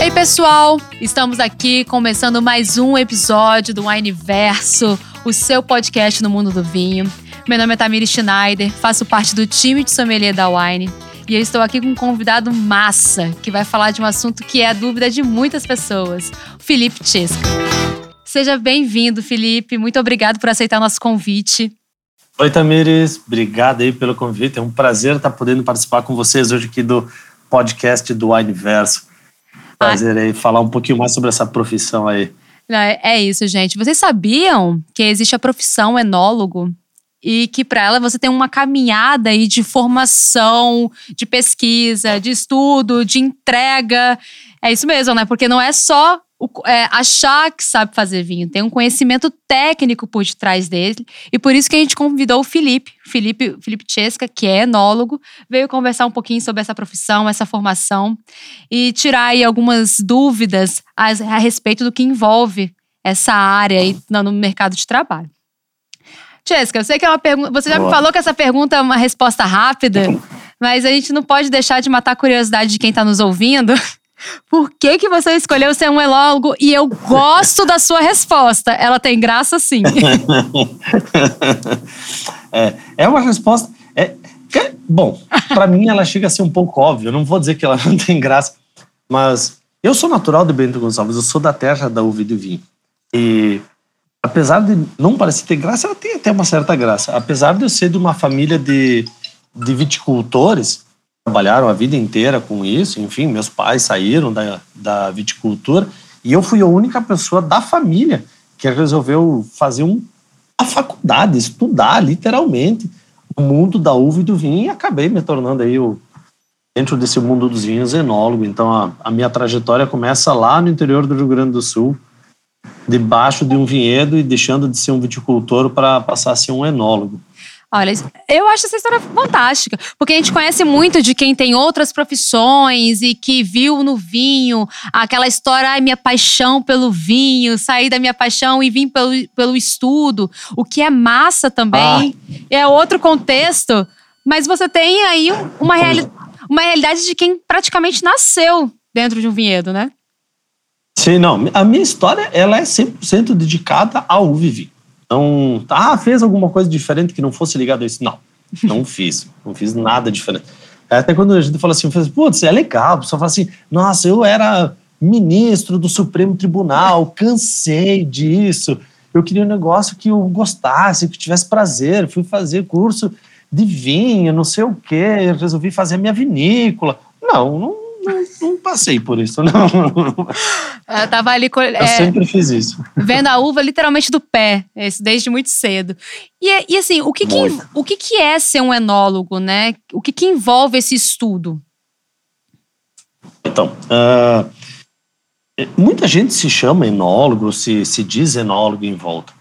Ei, pessoal! Estamos aqui começando mais um episódio do Wineverso, o seu podcast no mundo do vinho. Meu nome é Tamiri Schneider, faço parte do time de sommelier da Wine e eu estou aqui com um convidado massa que vai falar de um assunto que é a dúvida de muitas pessoas, o Felipe Chesca. Seja bem-vindo, Felipe. Muito obrigado por aceitar nosso convite. Oi, Tamires. Obrigado aí pelo convite. É um prazer estar podendo participar com vocês hoje aqui do podcast do Wineverso. Prazer aí falar um pouquinho mais sobre essa profissão aí. É isso, gente. Vocês sabiam que existe a profissão enólogo? e que para ela você tem uma caminhada aí de formação, de pesquisa, de estudo, de entrega. É isso mesmo, né? Porque não é só o, é, achar que sabe fazer vinho, tem um conhecimento técnico por detrás dele. E por isso que a gente convidou o Felipe, Felipe, Felipe Chesca, que é enólogo, veio conversar um pouquinho sobre essa profissão, essa formação e tirar aí algumas dúvidas a, a respeito do que envolve essa área aí no mercado de trabalho. Jéssica, eu sei que é uma pergunta. Você já Boa. me falou que essa pergunta é uma resposta rápida, mas a gente não pode deixar de matar a curiosidade de quem está nos ouvindo. Por que, que você escolheu ser um elólogo? E eu gosto da sua resposta. Ela tem graça, sim. é, é uma resposta. É, bom, para mim ela chega a ser um pouco óbvia. Eu não vou dizer que ela não tem graça, mas eu sou natural de Bento Gonçalves, eu sou da terra da uva e do vinho. E apesar de não parecer ter graça, ela tem até uma certa graça. Apesar de eu ser de uma família de, de viticultores, trabalharam a vida inteira com isso, enfim, meus pais saíram da, da viticultura e eu fui a única pessoa da família que resolveu fazer um, a faculdade, estudar literalmente o mundo da uva e do vinho e acabei me tornando aí o, dentro desse mundo dos vinhos enólogo. Então a, a minha trajetória começa lá no interior do Rio Grande do Sul, debaixo de um vinhedo e deixando de ser um viticultor para passar a ser um enólogo. Olha, eu acho essa história fantástica, porque a gente conhece muito de quem tem outras profissões e que viu no vinho aquela história, ai, minha paixão pelo vinho, sair da minha paixão e vim pelo, pelo estudo, o que é massa também, ah. é outro contexto, mas você tem aí uma, reali uma realidade de quem praticamente nasceu dentro de um vinhedo, né? Sim, não. A minha história ela é 100% dedicada ao Vivi. Então, ah, fez alguma coisa diferente que não fosse ligado a isso? Não, não fiz. Não fiz nada diferente. Até quando a gente fala assim, putz, é legal. A pessoa fala assim, nossa, eu era ministro do Supremo Tribunal, cansei disso. Eu queria um negócio que eu gostasse, que tivesse prazer. Fui fazer curso de vinho, não sei o quê, resolvi fazer a minha vinícola. Não, não não, não passei por isso, não. Eu tava ali. É, eu sempre fiz isso. Vendo a uva literalmente do pé, desde muito cedo. E, e assim, o que, que, o que, que é ser um enólogo, né? O que, que envolve esse estudo? Então, uh, muita gente se chama enólogo, se, se diz enólogo em volta.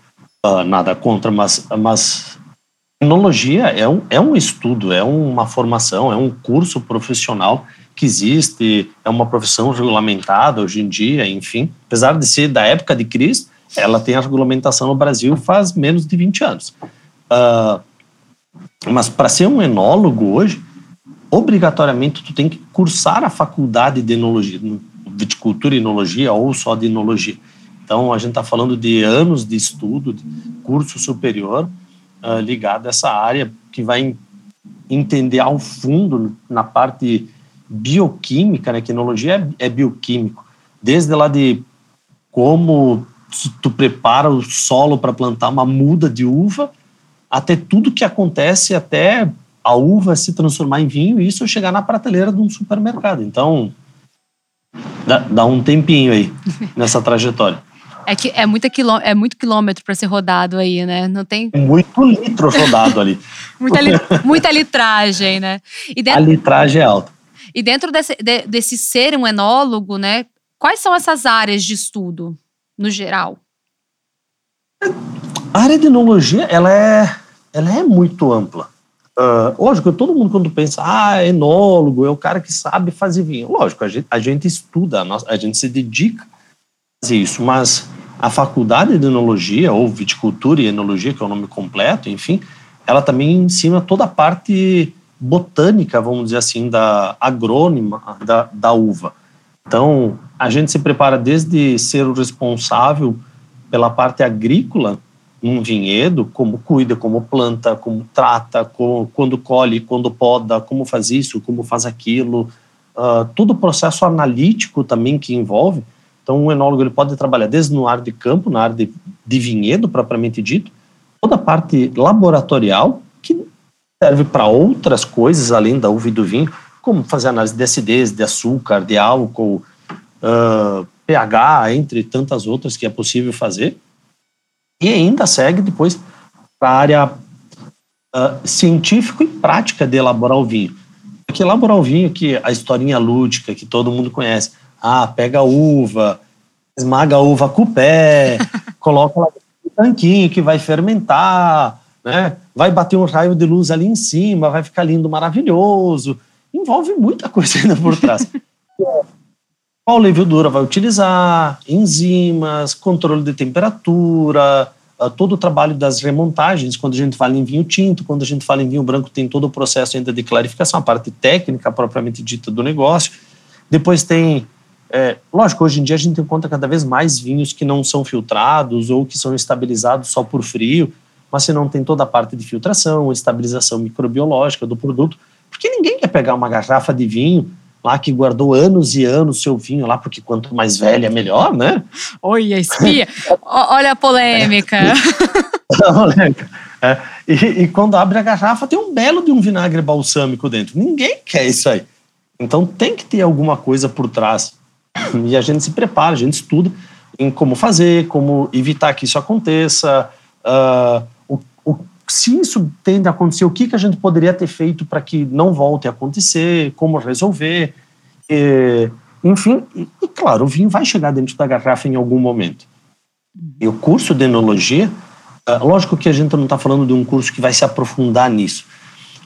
Uh, nada contra, mas, mas enologia é um, é um estudo, é uma formação, é um curso profissional que existe, é uma profissão regulamentada hoje em dia, enfim. Apesar de ser da época de Cristo, ela tem a regulamentação no Brasil faz menos de 20 anos. Uh, mas para ser um enólogo hoje, obrigatoriamente tu tem que cursar a faculdade de enologia, viticultura e enologia ou só de enologia. Então a gente está falando de anos de estudo, de curso superior uh, ligado a essa área que vai entender ao fundo na parte bioquímica, né? Quinologia é, é bioquímico. Desde lá de como tu prepara o solo para plantar uma muda de uva, até tudo que acontece até a uva se transformar em vinho e isso chegar na prateleira de um supermercado. Então, dá, dá um tempinho aí nessa trajetória. É que é, muita quilô, é muito quilômetro para ser rodado aí, né? Não tem. Muito litro rodado ali. muita, li, muita litragem, né? Dentro... A litragem é alta. E dentro desse, de, desse ser um enólogo, né, quais são essas áreas de estudo, no geral? A área de enologia, ela é, ela é muito ampla. Uh, lógico, todo mundo quando pensa, ah, enólogo é o cara que sabe fazer vinho. Lógico, a gente, a gente estuda, a, nossa, a gente se dedica a fazer isso, mas a faculdade de enologia, ou viticultura e enologia, que é o nome completo, enfim, ela também ensina toda a parte botânica, vamos dizer assim, da agrônima da, da uva. Então, a gente se prepara desde ser o responsável pela parte agrícola num vinhedo, como cuida, como planta, como trata, como, quando colhe, quando poda, como faz isso, como faz aquilo, uh, todo o processo analítico também que envolve. Então, um enólogo ele pode trabalhar desde no área de campo, na área de, de vinhedo propriamente dito, toda a parte laboratorial que serve para outras coisas além da uva e do vinho, como fazer análise de acidez, de açúcar, de álcool, uh, pH, entre tantas outras que é possível fazer. E ainda segue depois para a área uh, científica e prática de elaborar o vinho. Porque elaborar o vinho, que a historinha lúdica que todo mundo conhece, ah, pega a uva, esmaga a uva com o pé, coloca lá no tanquinho que vai fermentar, né? vai bater um raio de luz ali em cima, vai ficar lindo, maravilhoso. Envolve muita coisa ainda por trás. Qual levedura vai utilizar, enzimas, controle de temperatura, ah, todo o trabalho das remontagens, quando a gente fala em vinho tinto, quando a gente fala em vinho branco, tem todo o processo ainda de clarificação, a parte técnica propriamente dita do negócio. Depois tem é, lógico, hoje em dia a gente encontra cada vez mais vinhos que não são filtrados ou que são estabilizados só por frio, mas se não tem toda a parte de filtração, estabilização microbiológica do produto, porque ninguém quer pegar uma garrafa de vinho lá que guardou anos e anos seu vinho lá, porque quanto mais velha, melhor, né? Oi, espia! Olha a polêmica! é, e, e quando abre a garrafa tem um belo de um vinagre balsâmico dentro. Ninguém quer isso aí. Então tem que ter alguma coisa por trás e a gente se prepara, a gente estuda em como fazer, como evitar que isso aconteça, uh, se isso tende a acontecer, o que, que a gente poderia ter feito para que não volte a acontecer, como resolver, e, enfim, e, e, claro, o vinho vai chegar dentro da garrafa em algum momento. E o curso de enologia, uh, lógico que a gente não está falando de um curso que vai se aprofundar nisso,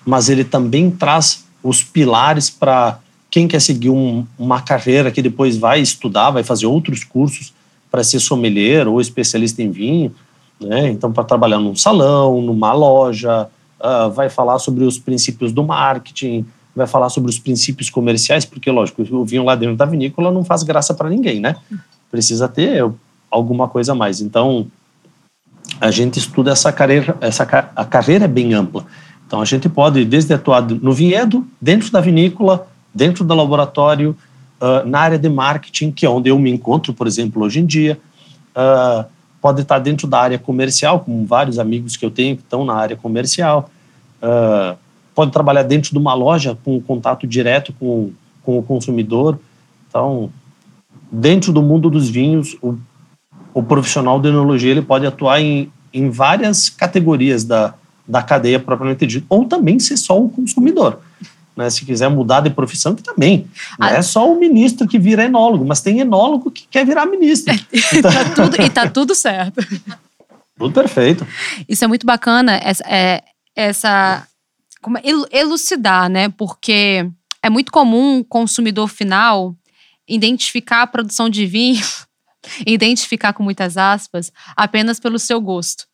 mas ele também traz os pilares para quem quer seguir um, uma carreira que depois vai estudar, vai fazer outros cursos para ser sommelier ou especialista em vinho, né? Então, para trabalhar num salão, numa loja, uh, vai falar sobre os princípios do marketing, vai falar sobre os princípios comerciais, porque, lógico, o vinho lá dentro da vinícola não faz graça para ninguém, né? Precisa ter alguma coisa a mais. Então, a gente estuda essa carreira, essa a carreira é bem ampla. Então, a gente pode desde atuar no vinhedo, dentro da vinícola, dentro do laboratório, uh, na área de marketing, que é onde eu me encontro, por exemplo, hoje em dia. Uh, pode estar dentro da área comercial, com vários amigos que eu tenho que estão na área comercial. Uh, pode trabalhar dentro de uma loja com contato direto com, com o consumidor. Então, dentro do mundo dos vinhos, o, o profissional de enologia ele pode atuar em, em várias categorias da, da cadeia propriamente dita, ou também ser só o consumidor. Né, se quiser mudar de profissão, que também. Não ah. é só o ministro que vira enólogo, mas tem enólogo que quer virar ministro. Então... tá tudo, e tá tudo certo. Tudo perfeito. Isso é muito bacana, essa, é, essa como, é, elucidar, né? Porque é muito comum o consumidor final identificar a produção de vinho, identificar com muitas aspas, apenas pelo seu gosto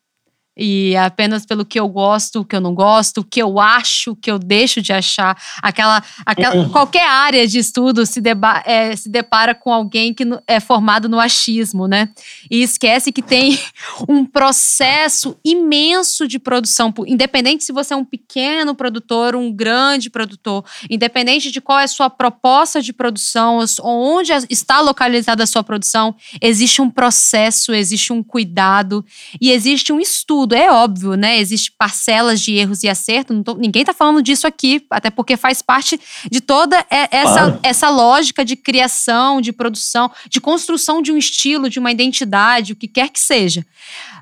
e apenas pelo que eu gosto, o que eu não gosto, o que eu acho, o que eu deixo de achar. Aquela, aquela uhum. qualquer área de estudo se, deba, é, se depara com alguém que é formado no achismo, né? E esquece que tem um processo imenso de produção, independente se você é um pequeno produtor, um grande produtor, independente de qual é a sua proposta de produção, onde está localizada a sua produção, existe um processo, existe um cuidado e existe um estudo tudo. É óbvio, né? Existem parcelas de erros e acertos. Tô, ninguém está falando disso aqui, até porque faz parte de toda essa, claro. essa lógica de criação, de produção, de construção de um estilo, de uma identidade, o que quer que seja.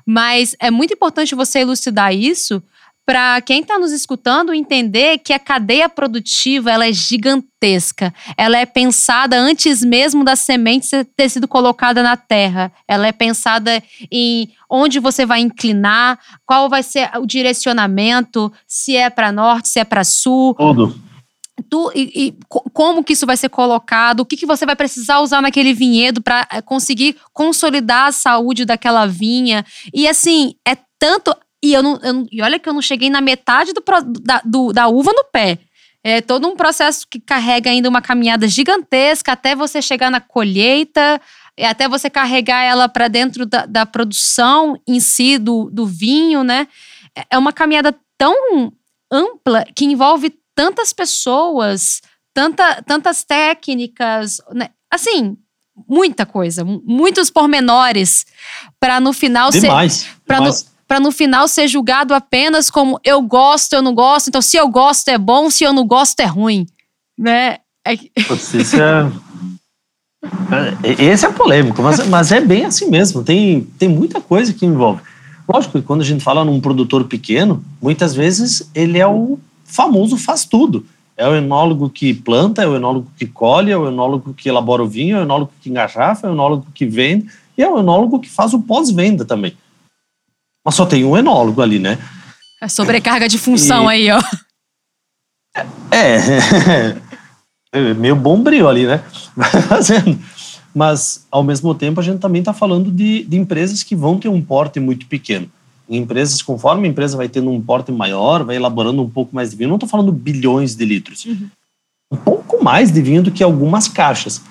Mas é muito importante você elucidar isso para quem está nos escutando entender que a cadeia produtiva ela é gigantesca. Ela é pensada antes mesmo da semente ter sido colocada na terra. Ela é pensada em onde você vai inclinar, qual vai ser o direcionamento, se é para norte, se é para sul. Tudo. Tu, e, e, como que isso vai ser colocado, o que, que você vai precisar usar naquele vinhedo para eh, conseguir consolidar a saúde daquela vinha. E assim, é tanto E, eu não, eu, e olha que eu não cheguei na metade do, da, do, da uva no pé. É todo um processo que carrega ainda uma caminhada gigantesca até você chegar na colheita, até você carregar ela para dentro da, da, produção em si do, do vinho, né? É, é uma caminhada tão ampla que envolve tantas pessoas, tanta, tantas técnicas, né? assim, muita coisa, muitos pormenores para no final demais, ser no, para no final ser julgado apenas como eu gosto, eu não gosto. Então, se eu gosto é bom, se eu não gosto é ruim, né? É... Isso é... é... Esse é polêmico, mas, mas é bem assim mesmo. Tem, tem muita coisa que envolve. Lógico que quando a gente fala num produtor pequeno, muitas vezes ele é o famoso faz tudo. É o enólogo que planta, é o enólogo que colhe, é o enólogo que elabora o vinho, é o enólogo que engarrafa, é o enólogo que vende e é o enólogo que faz o pós-venda também. Mas só tem um enólogo ali, né? A sobrecarga de função e... aí, ó. É, é meio bombril ali, né? Fazendo. Mas, ao mesmo tempo, a gente também está falando de, de empresas que vão ter um porte muito pequeno empresas, conforme a empresa vai tendo um porte maior, vai elaborando um pouco mais de vinho, não estou falando bilhões de litros, uhum. um pouco mais de vinho do que algumas caixas.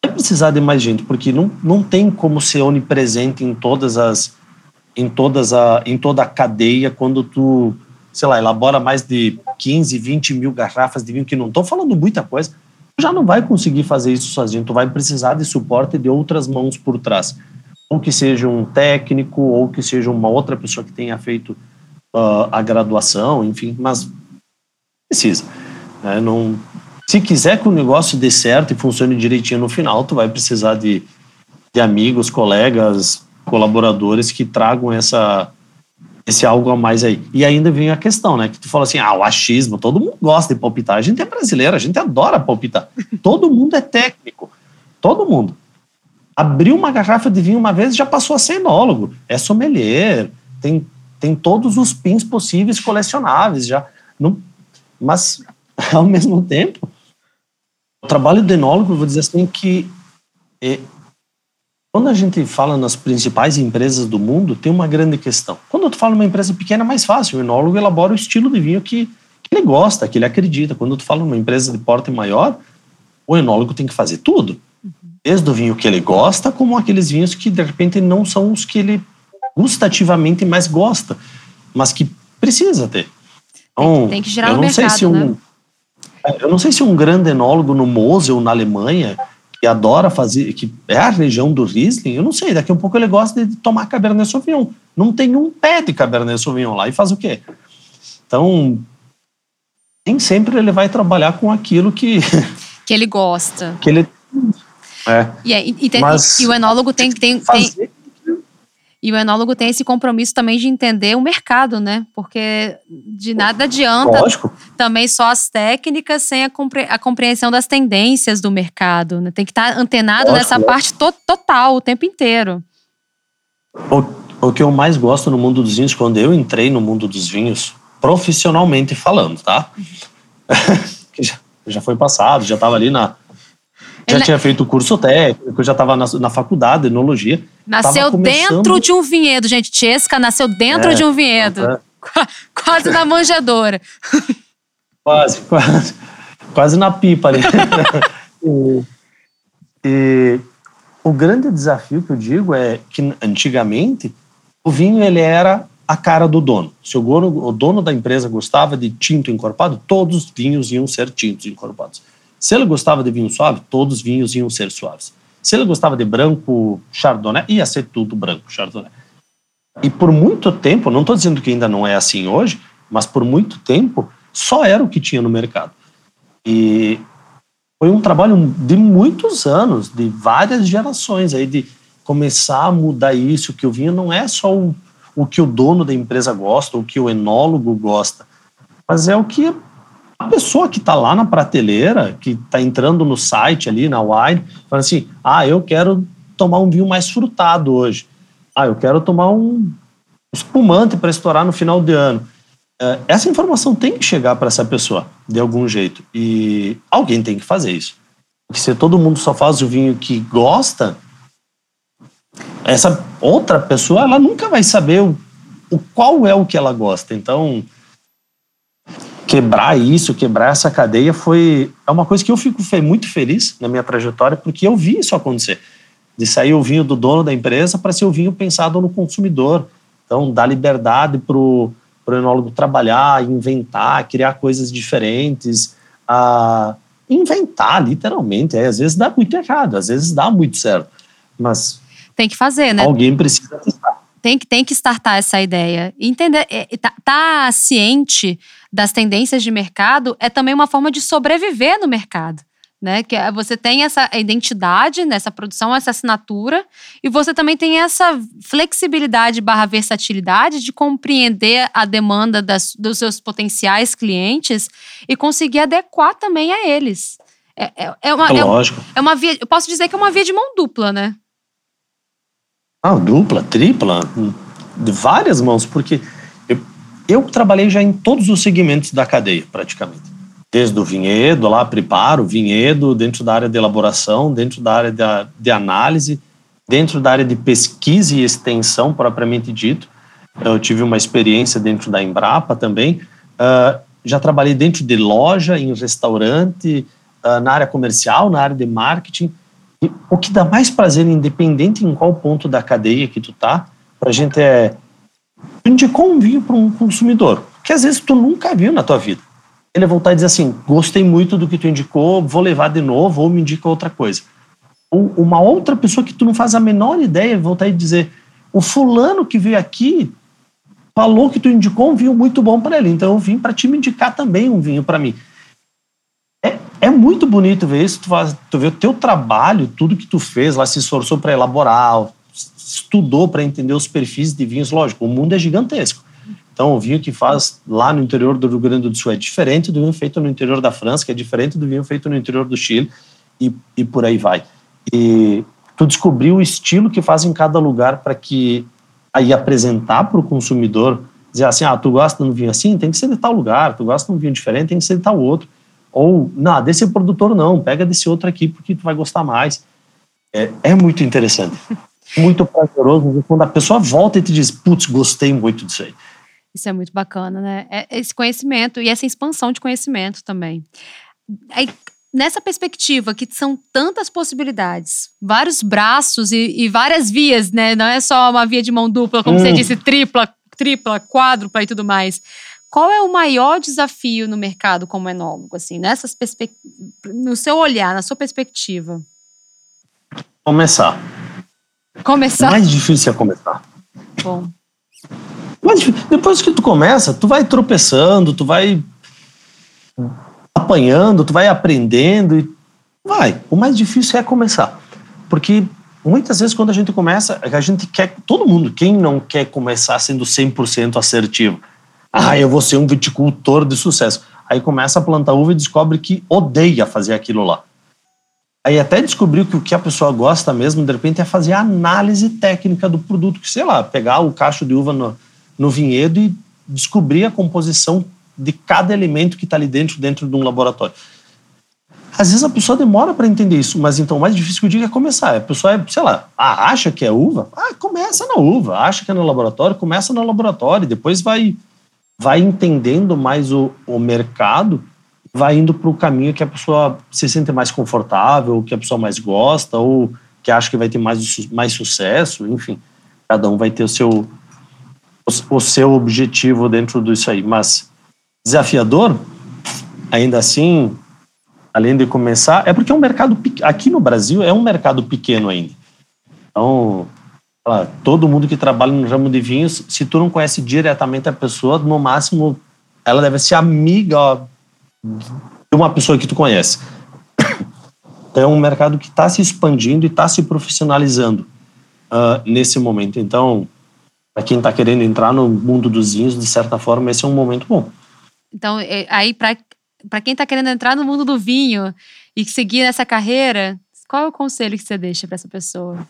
Vai precisar de mais gente, porque não, não tem como ser onipresente em todas as em todas a em toda a cadeia quando tu sei lá elabora mais de 15, 20 mil garrafas de vinho que não estou falando muita coisa, tu já não vai conseguir fazer isso sozinho, tu vai precisar de suporte de outras mãos por trás ou que seja um técnico, ou que seja uma outra pessoa que tenha feito uh, a graduação, enfim, mas precisa. Né? Não, se quiser que o negócio dê certo e funcione direitinho no final, tu vai precisar de, de amigos, colegas, colaboradores que tragam essa esse algo a mais aí. E ainda vem a questão, né? Que tu fala assim, ah, o achismo, todo mundo gosta de palpitar. A gente é brasileiro, a gente adora palpitar. Todo mundo é técnico. Todo mundo abriu uma garrafa de vinho uma vez já passou a ser enólogo. É sommelier, tem, tem todos os pins possíveis colecionáveis já. Não, mas, ao mesmo tempo, o trabalho de enólogo, vou dizer assim, que é, quando a gente fala nas principais empresas do mundo, tem uma grande questão. Quando tu fala numa empresa pequena, é mais fácil. O enólogo elabora o estilo de vinho que, que ele gosta, que ele acredita. Quando tu fala numa empresa de porte maior, o enólogo tem que fazer tudo desde o vinho que ele gosta, como aqueles vinhos que de repente não são os que ele gustativamente mais gosta, mas que precisa ter. Então, tem que girar eu não sei mercado, se um, né? É, Eu não sei se um grande enólogo no Mosel, na Alemanha, que adora fazer, que é a região do Riesling, eu não sei, daqui a um pouco ele gosta de tomar Cabernet Sauvignon. Não tem um pé de Cabernet Sauvignon lá e faz o quê? Então, nem sempre ele vai trabalhar com aquilo que... Que ele gosta. Que ele é. E, é, e, tem, Mas, e, o enólogo tem, tem, tem, e o enólogo tem esse compromisso também de entender o mercado, né? Porque de nada adianta Lógico. também só as técnicas sem a, compre a compreensão das tendências do mercado. Né? Tem que estar antenado Lógico, nessa parte to total o tempo inteiro. O, o que eu mais gosto no mundo dos vinhos, quando eu entrei no mundo dos vinhos, profissionalmente falando, tá? que já, já foi passado, já estava ali na já tinha feito o curso técnico, já estava na, na faculdade de enologia. Nasceu começando... dentro de um vinhedo, gente. Chesca nasceu dentro é, de um vinhedo. É. Quase na manjedoura. Quase, quase. Quase na pipa ali. e, e o grande desafio que eu digo é que antigamente o vinho ele era a cara do dono. Se o dono, o dono da empresa gostava de tinto encorpado, todos os vinhos iam ser tintos encorpados. Se ele gostava de vinho suave, todos os vinhos iam ser suaves. Se ele gostava de branco chardonnay, ia ser tudo branco chardonnay. E por muito tempo, não estou dizendo que ainda não é assim hoje, mas por muito tempo só era o que tinha no mercado. E foi um trabalho de muitos anos, de várias gerações aí de começar a mudar isso, que o vinho não é só o, o que o dono da empresa gosta, o que o enólogo gosta, mas é o que a pessoa que está lá na prateleira, que está entrando no site ali, na wine, fala assim: ah, eu quero tomar um vinho mais frutado hoje. Ah, eu quero tomar um espumante para estourar no final de ano. É, essa informação tem que chegar para essa pessoa, de algum jeito. E alguém tem que fazer isso. Porque se todo mundo só faz o vinho que gosta, essa outra pessoa, ela nunca vai saber o, o qual é o que ela gosta. Então, quebrar isso, quebrar essa cadeia foi é uma coisa que eu fico muito feliz na minha trajetória porque eu vi isso acontecer. De sair o vinho do dono da empresa para ser o vinho pensado no consumidor. Então, dar liberdade para o enólogo trabalhar, inventar, criar coisas diferentes, a inventar, literalmente. É, às vezes dá muito errado, às vezes dá muito certo. Mas. Tem que fazer, né? Alguém precisa testar. Tem que, tem que startar essa ideia. Entender, é, tá, tá ciente das tendências de mercado é também uma forma de sobreviver no mercado. Né? Que é, você tem essa identidade nessa produção, essa assinatura, e você também tem essa flexibilidade barra versatilidade de compreender a demanda das, dos seus potenciais clientes e conseguir adequar também a eles. É, é, é uma, é, Lógico. É, uma via, eu posso dizer que é uma via de mão dupla, né? Ah, dupla, tripla, de várias mãos, porque eu, trabalhei já em todos os segmentos da cadeia, praticamente desde o vinhedo, lá preparo, vinhedo, dentro da área de elaboração, dentro da área de, de análise, dentro da área de pesquisa e extensão, propriamente dito. Eu tive uma experiência dentro da Embrapa também. Uh, já trabalhei dentro de loja, em restaurante, uh, na área comercial, na área de marketing. E o que dá mais prazer, independente em qual ponto da cadeia que tu tá, para a gente é indicou um vinho para um consumidor que às vezes tu nunca viu na tua vida ele vai voltar e dizer assim: gostei muito do que tu indicou, vou levar de novo ou me indica outra coisa. Ou uma outra pessoa que tu não faz a menor ideia voltar e dizer: o fulano que veio aqui falou que tu indicou um vinho muito bom para ele, então eu vim para te indicar também um vinho para mim. É, é muito bonito ver isso, tu, faz, tu vê o teu trabalho, tudo que tu fez lá, se esforçou para elaborar, estudou para entender os perfis de vinhos, lógico, o mundo é gigantesco. Então, o vinho que faz lá no interior do Rio Grande do Sul é diferente do vinho feito no interior da França, que é diferente do vinho feito no interior do Chile, e, e por aí vai. E tu descobriu o estilo que faz em cada lugar para que aí apresentar para o consumidor, dizer assim, ah, tu gosta de um vinho assim, tem que ser de tal lugar, tu gosta de um vinho diferente, tem que ser de tal outro. Ou, não, desse produtor não, pega desse outro aqui porque tu vai gostar mais. É, é muito interessante. Muito prazeroso quando a pessoa volta e te diz, putz, gostei muito disso aí. Isso é muito bacana, né? É esse conhecimento e essa expansão de conhecimento também. Aí, nessa perspectiva, que são tantas possibilidades, vários braços e, e, várias vias, né? Não é só uma via de mão dupla, como hum. você disse, tripla, tripla, quádrupla e tudo mais. Qual é o maior desafio no mercado como enólogo, assim, nessas no seu olhar, na sua perspectiva? Começar. Começar? O mais difícil é começar. Bom. Mas depois que tu começa, tu vai tropeçando, tu vai apanhando, tu vai aprendendo e vai. O mais difícil é começar. Porque muitas vezes quando a gente começa, a gente quer, todo mundo, quem não quer começar sendo 100% assertivo? Ah, eu vou ser um viticultor de sucesso. Aí começa a plantar uva e descobre que odeia fazer aquilo lá. Aí até descobriu que o que a pessoa gosta mesmo, de repente, é fazer a análise técnica do produto, que sei lá, pegar o cacho de uva no, no vinhedo e descobrir a composição de cada elemento que está ali dentro, dentro de um laboratório. Às vezes a pessoa demora para entender isso, mas então o mais difícil que eu digo é começar. A pessoa é, sei lá, acha que é uva? Ah, começa na uva. Acha que é no laboratório? Começa no laboratório. Depois vai, vai entendendo mais o, o mercado, vai indo para o caminho que a pessoa se sente mais confortável, que a pessoa mais gosta, ou que acha que vai ter mais, mais sucesso, enfim. Cada um vai ter o seu, o, seu objetivo dentro disso aí. Mas desafiador, ainda assim, além de começar, é porque é um mercado aqui no Brasil é um mercado pequeno ainda. Então, todo mundo que trabalha no ramo de vinhos, se tu não conhece diretamente a pessoa, no máximo ela deve ser amiga de uma pessoa que tu conhece. Então, é um mercado que está se expandindo e está se profissionalizando uh, nesse momento. Então, para quem está querendo entrar no mundo dos vinhos, de certa forma, esse é um momento bom. Então, é, aí, para quem está querendo entrar no mundo do vinho e seguir essa carreira, qual é o conselho que você deixa para essa pessoa?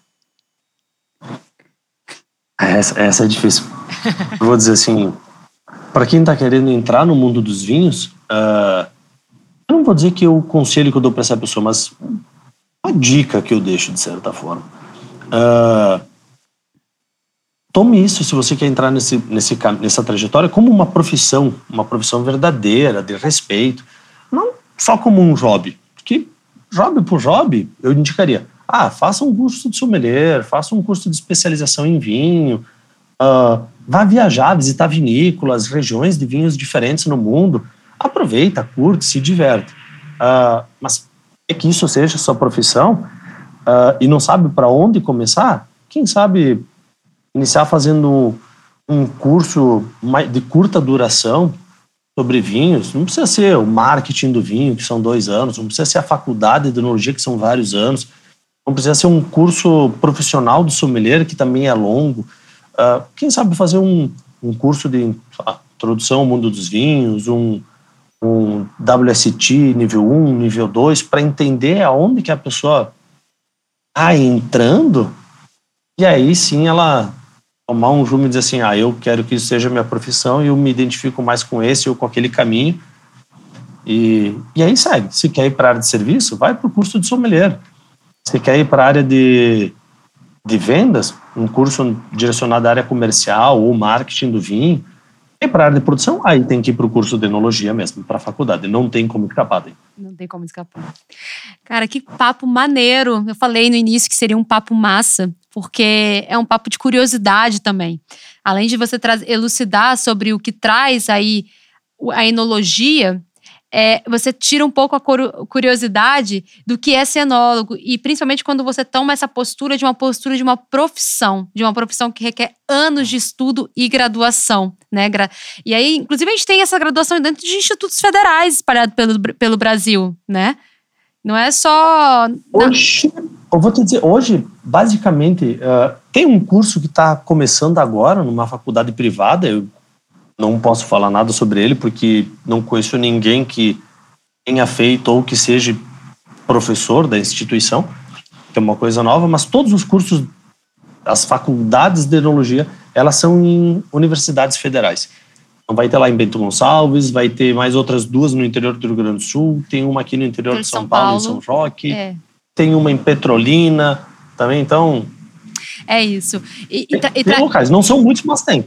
Essa, essa é difícil. Eu vou dizer assim, para quem está querendo entrar no mundo dos vinhos, uh, eu não vou dizer que o conselho que eu dou para essa pessoa, mas uma dica que eu deixo de certa forma. Uh, tome isso, se você quer entrar nesse, nesse, nessa trajetória, como uma profissão, uma profissão verdadeira, de respeito. Não só como um job. Porque job por job, eu indicaria, ah, faça um curso de sommelier, faça um curso de especialização em vinho, uh, vá viajar, visitar vinícolas, regiões de vinhos diferentes no mundo. Aproveita, curte, se diverte. Uh, mas é que isso seja sua profissão uh, e não sabe para onde começar, quem sabe iniciar fazendo um curso de curta duração sobre vinhos. Não precisa ser o marketing do vinho, que são dois anos, não precisa ser a faculdade de enologia, que são vários anos, não precisa ser um curso profissional do sommelier, que também é longo. Uh, quem sabe fazer um, um curso de introdução ao mundo dos vinhos, um, um WST nível 1, nível 2, para entender aonde que a pessoa está entrando, e aí sim ela tomar um rumo e dizer assim, ah, eu quero que isso seja minha profissão e eu me identifico mais com esse ou com aquele caminho. E, e aí segue. Se quer ir para a área de serviço, vai para o curso de sommelier. Se quer ir para a área de, de vendas, um curso direcionado à área comercial ou marketing do vinho, e para a área de produção, aí tem que ir para o curso de enologia mesmo, para a faculdade. Não tem como escapar daí. Não tem como escapar. Cara, que papo maneiro. Eu falei no início que seria um papo massa, porque é um papo de curiosidade também. Além de você elucidar sobre o que traz aí a enologia, é, você tira um pouco a curiosidade do que é ser enólogo. E principalmente quando você toma essa postura de uma postura de uma profissão, de uma profissão que requer anos de estudo e graduação. Né? E aí, inclusive, a gente tem essa graduação dentro de institutos federais espalhados pelo, pelo Brasil, né? Não é só. Hoje, eu vou te dizer, hoje, basicamente, uh, tem um curso que está começando agora numa faculdade privada. Eu não posso falar nada sobre ele porque não conheço ninguém que tenha feito ou que seja professor da instituição, que é uma coisa nova, mas todos os cursos, as faculdades de enologia, elas são em universidades federais. Então vai ter lá em Bento Gonçalves, vai ter mais outras duas no interior do Rio Grande do Sul, tem uma aqui no interior de São, São Paulo, Paulo, em São Roque, é. tem uma em Petrolina também, então... É isso. E, e, tem, tem locais, não são muitos, mas tem.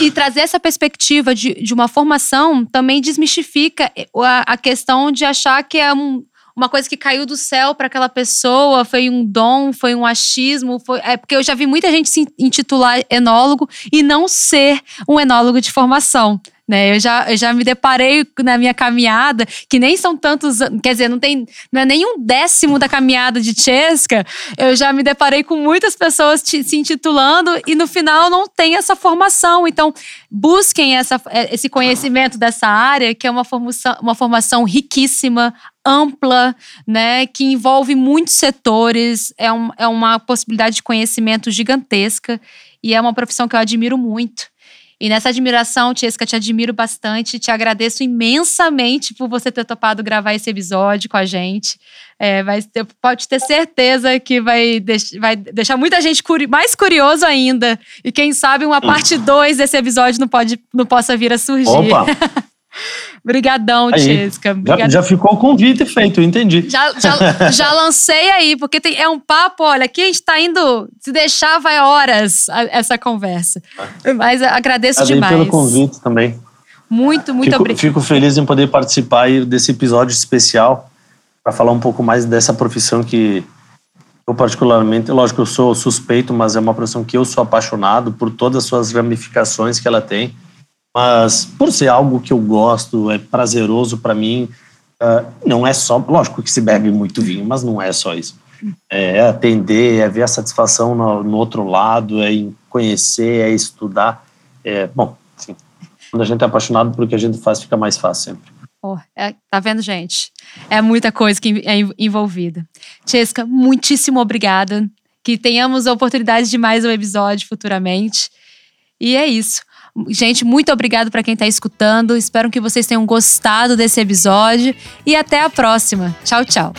E trazer essa perspectiva de, de uma formação também desmistifica a, a questão de achar que é um, uma coisa que caiu do céu para aquela pessoa, foi um dom, foi um achismo, foi, é porque eu já vi muita gente se intitular enólogo e não ser um enólogo de formação. Né? Eu, já, eu já me deparei na minha caminhada, que nem são tantos, quer dizer, não tem não é nem um décimo da caminhada de Chesca, eu já me deparei com muitas pessoas se intitulando e no final não tem essa formação. Então, busquem essa, é, esse conhecimento dessa área, que é uma formação, uma formação riquíssima, ampla, né, que envolve muitos setores, é, um, é uma possibilidade de conhecimento gigantesca e é uma profissão que eu admiro muito. E nessa admiração, Tiesca, te admiro bastante, te agradeço imensamente por você ter topado gravar esse episódio com a gente. É, vai ter, pode ter certeza que vai, deix, vai deixar muita gente curi mais curioso ainda. E quem sabe uma parte 2 desse episódio não, pode, não possa vir a surgir. Opa! Obrigadão, Tiesca. Já, já, ficou o convite feito, entendi. Já, já, já lancei aí, porque tem, é um papo, olha, aqui a gente tá indo, se deixar, vai horas a, essa conversa. Mas agradeço demais. pelo convite também. Muito, muito obrigado. Fico feliz em poder participar desse episódio especial para falar um pouco mais dessa profissão que eu particularmente, lógico, eu sou suspeito, mas é uma profissão que eu sou apaixonado por todas as suas ramificações que ela tem mas por ser algo que eu gosto, é prazeroso para mim, uh, não é só, lógico que se bebe muito vinho, mas não é só isso. É atender, é ver a satisfação no, no outro lado, é conhecer, é estudar. É, bom, enfim, quando a gente é apaixonado pelo que a gente faz, fica mais fácil sempre. Oh, é, tá vendo, gente? É muita coisa que é envolvida. Chesca, muitíssimo obrigada. Que tenhamos a oportunidade de mais um episódio futuramente. E é isso. Gente, muito obrigado para quem está escutando. Espero que vocês tenham gostado desse episódio e até a próxima. Tchau, tchau.